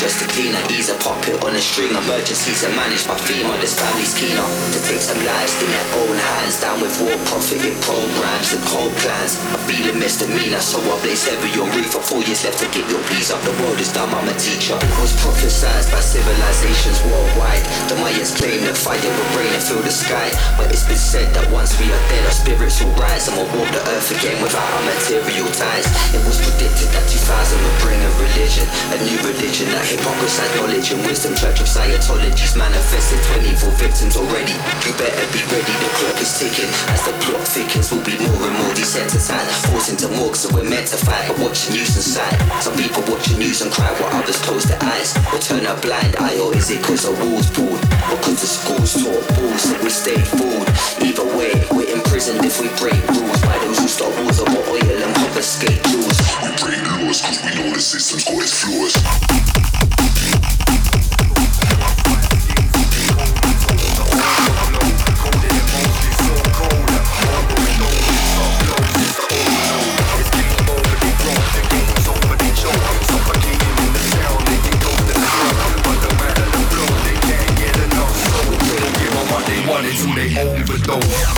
Donald Trump is just a cleaner. Puppet on a string. Emergencies are managed by FEMA. This family's keener to take some lives in their own hands. Down with war profiting programs and cold plans. I feel a misdemeanor, so I blaze heavy on reefer. Four years left to get your pleas up. The world is dumb, I'm a teacher. It was prophesized by civilizations worldwide. The Mayans claim that fire will rain and fill the sky. But it's been said that once we are dead, our spirits will rise and we'll walk the earth again without our material ties. It was predicted that 2000 would bring a religion, a new religion, that hypocrisy, knowledge and wisdom. Church of Scientology's manifested 24 victims already. You better be ready, the clock is ticking. As the plot thickens, we'll be more and more desensitized. Forced into morgues, so we're meant to fight, but watch watching news inside. Some people watching news and cry while others close their eyes. Or turn a blind eye, or is it cause the walls pulled? Or cause the schools taught bulls and we stay fooled? Either way, we're imprisoned if we break rules by those who start wars over oil and confiscate jewels. We break laws cause we know the system's got its flaws. They overdose.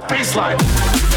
baseline, baseline.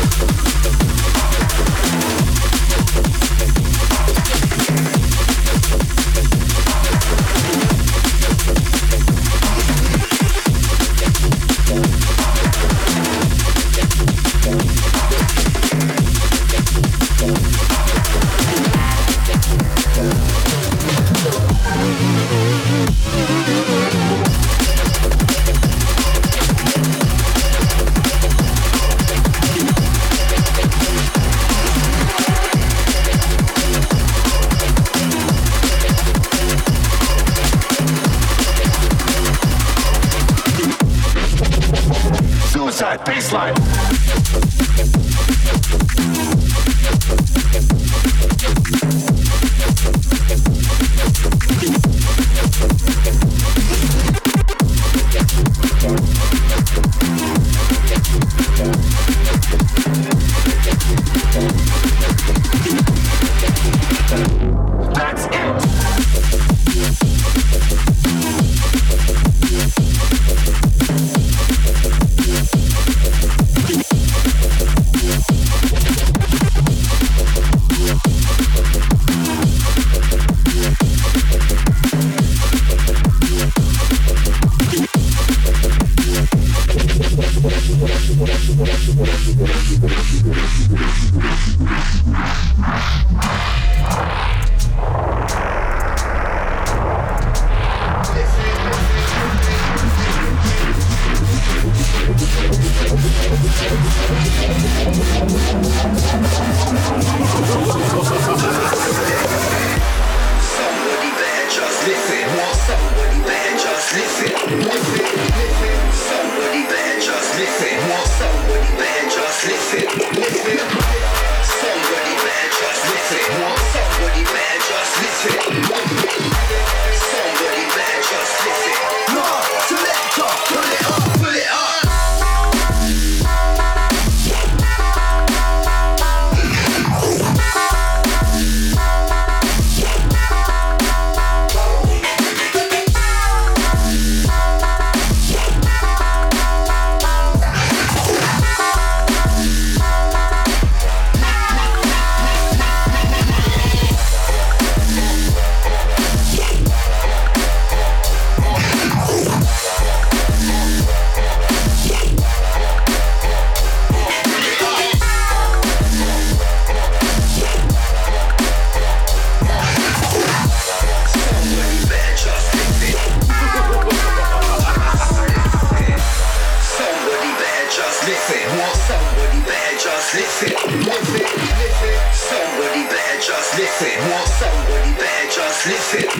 What? Somebody better just lift it.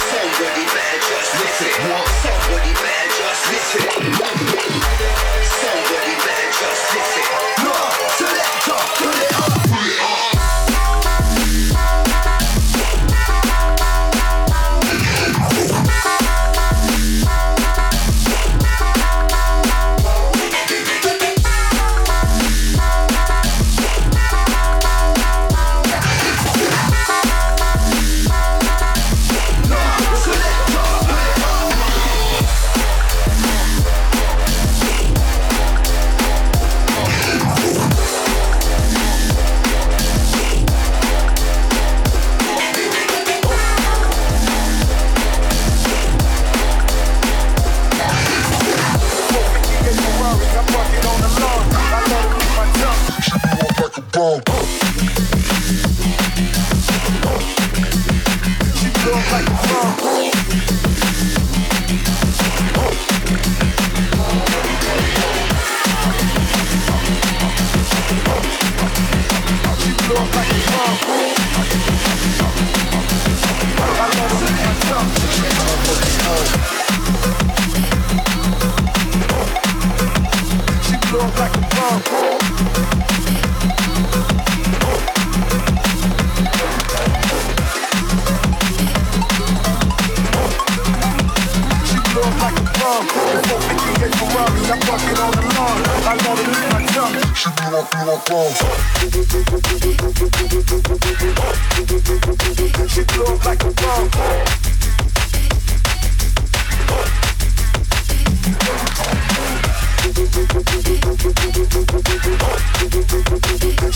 Somebody better just lift it. Somebody better just lift it. Somebody better just She blow like a bomb.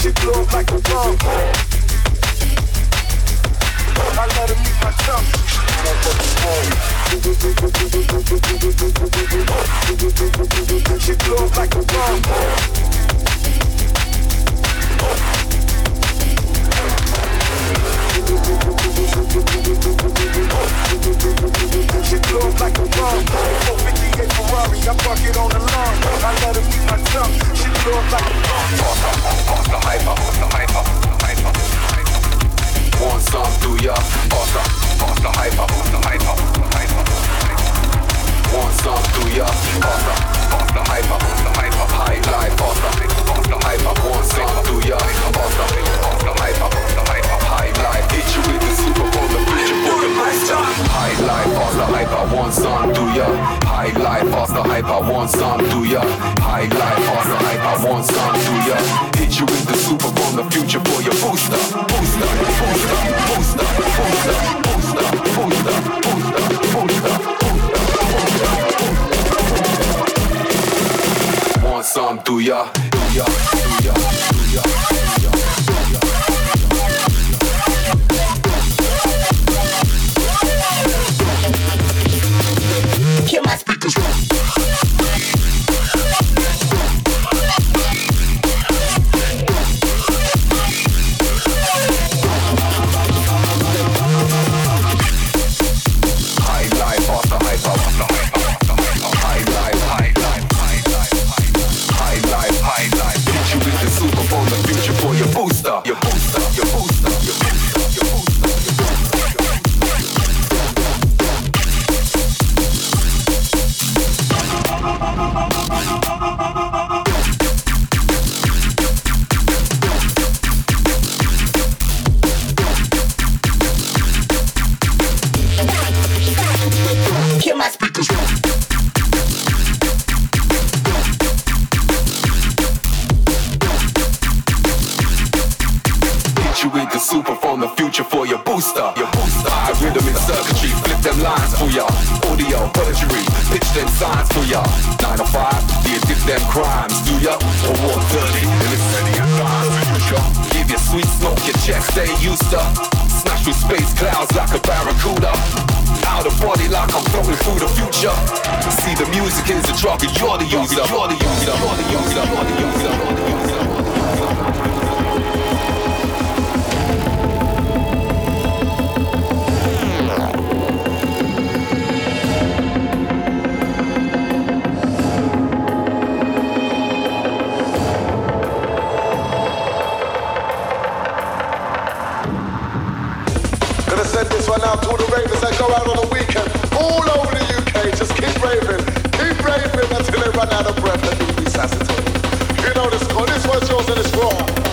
She glows like a bomb. checks they used to. smash through space clouds like a barracuda. Out of body like I'm floating through the future. See, the music is a drug and you're the user. You're the user. You're the user. You're the user. You're the user. You're the user. out all the ravers that go out on the weekend, all over the UK. Just keep raving, keep raving until they run out of breath and be resuscitated. You know this one. This one's yours and it's raw.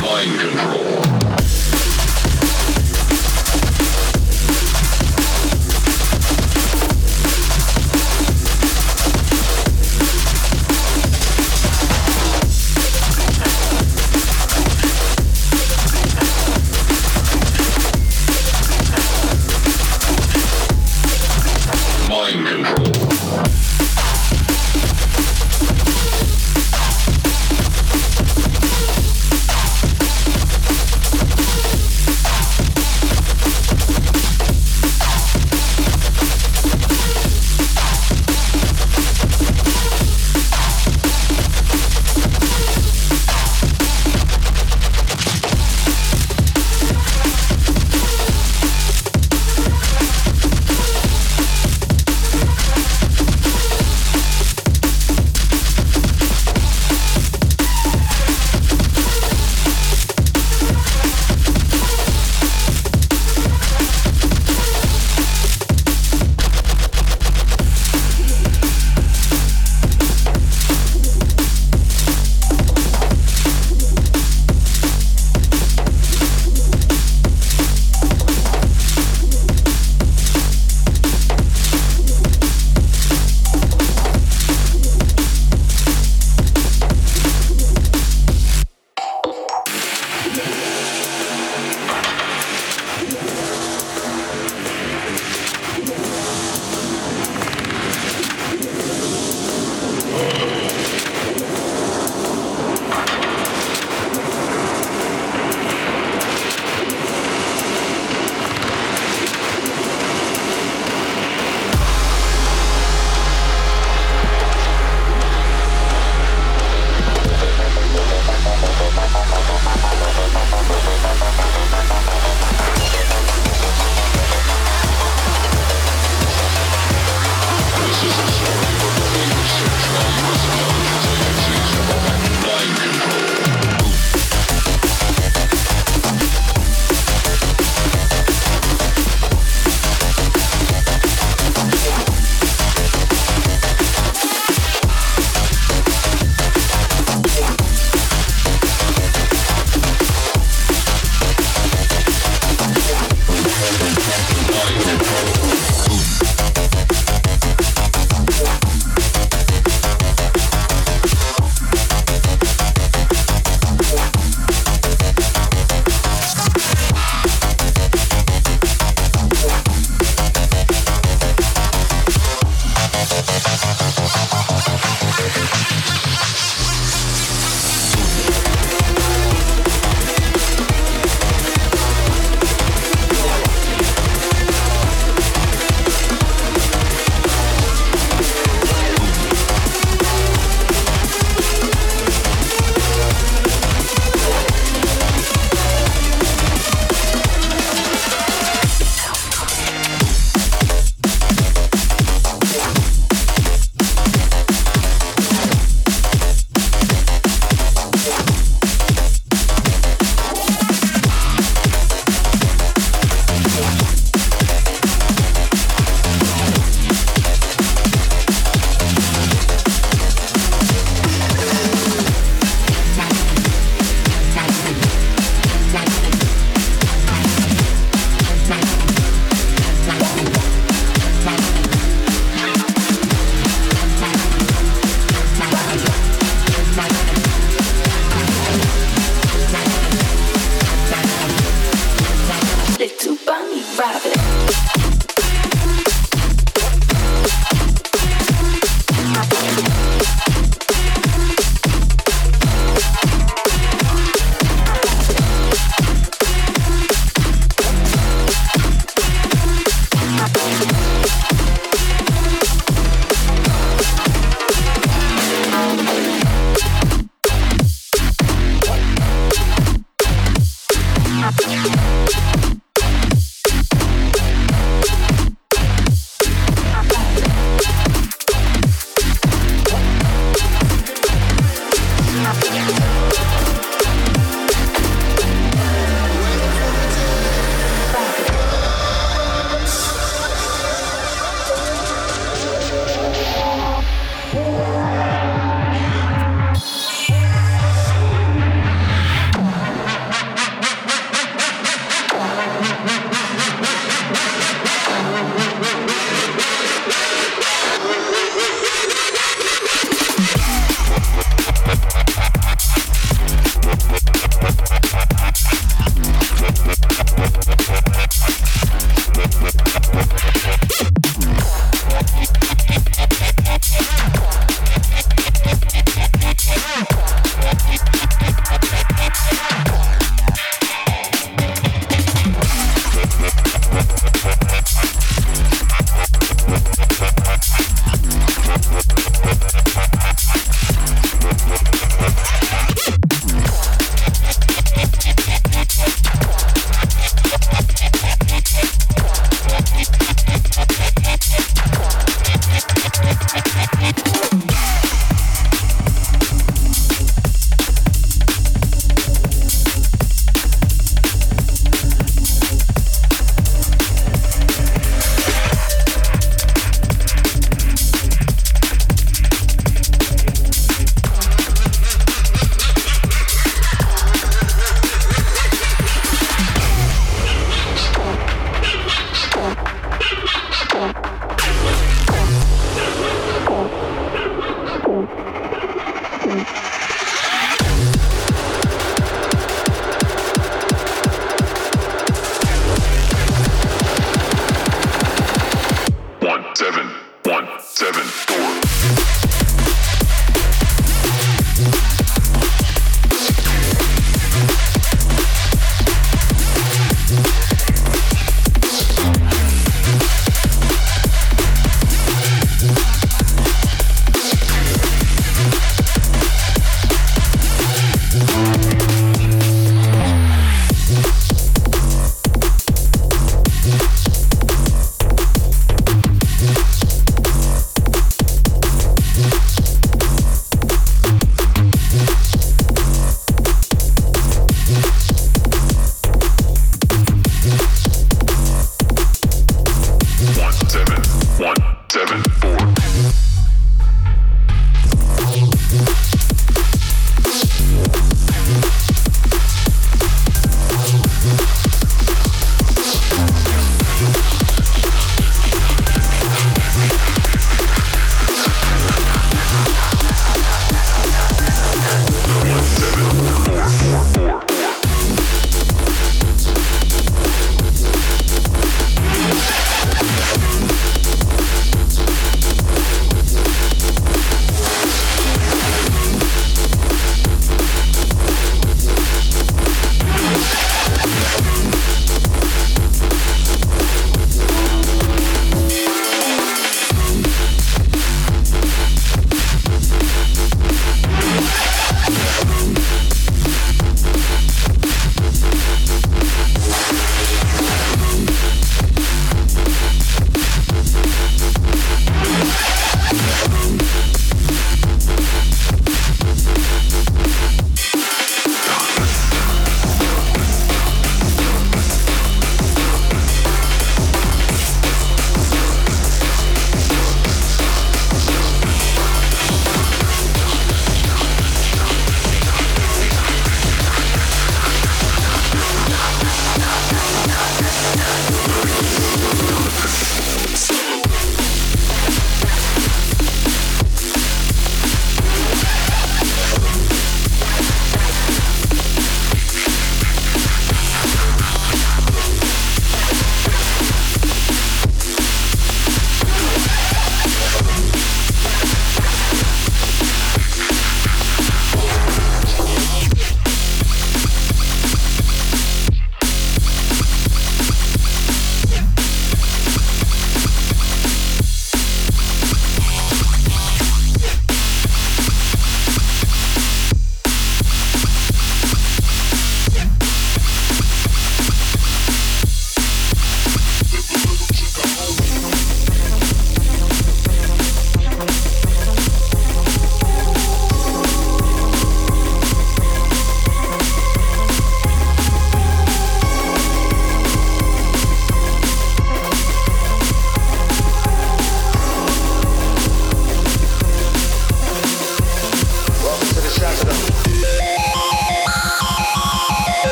Mind control.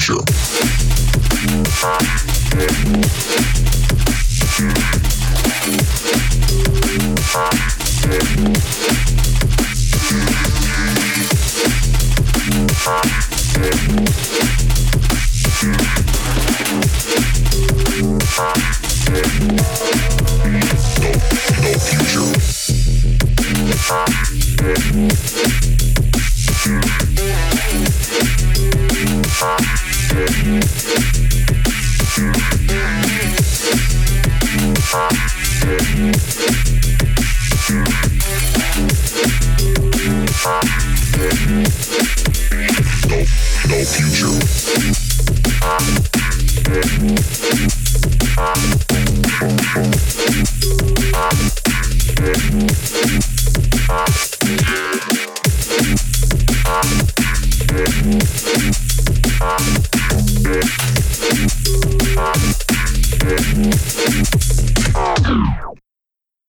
future.